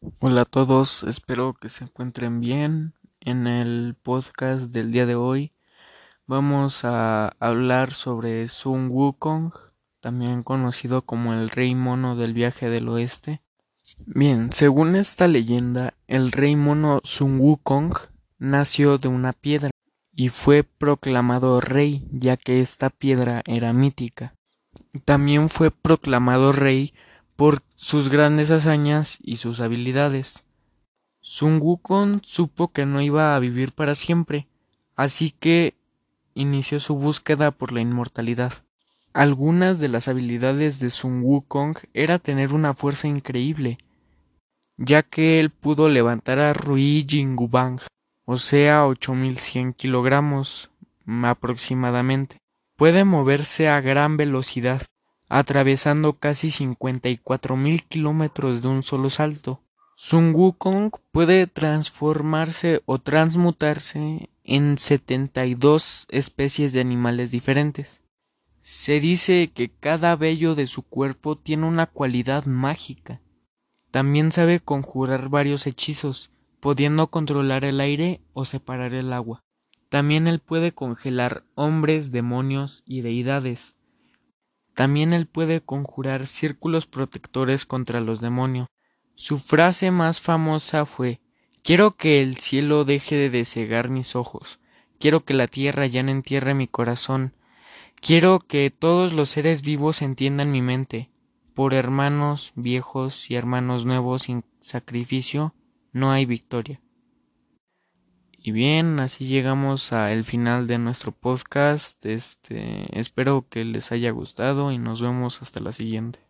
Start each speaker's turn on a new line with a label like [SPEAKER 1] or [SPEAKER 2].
[SPEAKER 1] Hola a todos, espero que se encuentren bien. En el podcast del día de hoy vamos a hablar sobre Sun Wukong, también conocido como el Rey Mono del viaje del oeste. Bien, según esta leyenda, el Rey Mono Sun Wukong nació de una piedra y fue proclamado rey ya que esta piedra era mítica. También fue proclamado rey por sus grandes hazañas y sus habilidades. Sun Wukong supo que no iba a vivir para siempre, así que inició su búsqueda por la inmortalidad. Algunas de las habilidades de Sun Wukong era tener una fuerza increíble, ya que él pudo levantar a Rui Jingubang, o sea 8100 kilogramos aproximadamente. Puede moverse a gran velocidad, atravesando casi 54 mil kilómetros de un solo salto. Sun Wukong puede transformarse o transmutarse en 72 especies de animales diferentes. Se dice que cada vello de su cuerpo tiene una cualidad mágica. También sabe conjurar varios hechizos, pudiendo controlar el aire o separar el agua. También él puede congelar hombres, demonios y deidades. También él puede conjurar círculos protectores contra los demonios. Su frase más famosa fue Quiero que el cielo deje de cegar mis ojos, quiero que la tierra ya no entierre mi corazón, quiero que todos los seres vivos entiendan mi mente. Por hermanos viejos y hermanos nuevos sin sacrificio no hay victoria. Y bien, así llegamos al final de nuestro podcast. Este, espero que les haya gustado y nos vemos hasta la siguiente.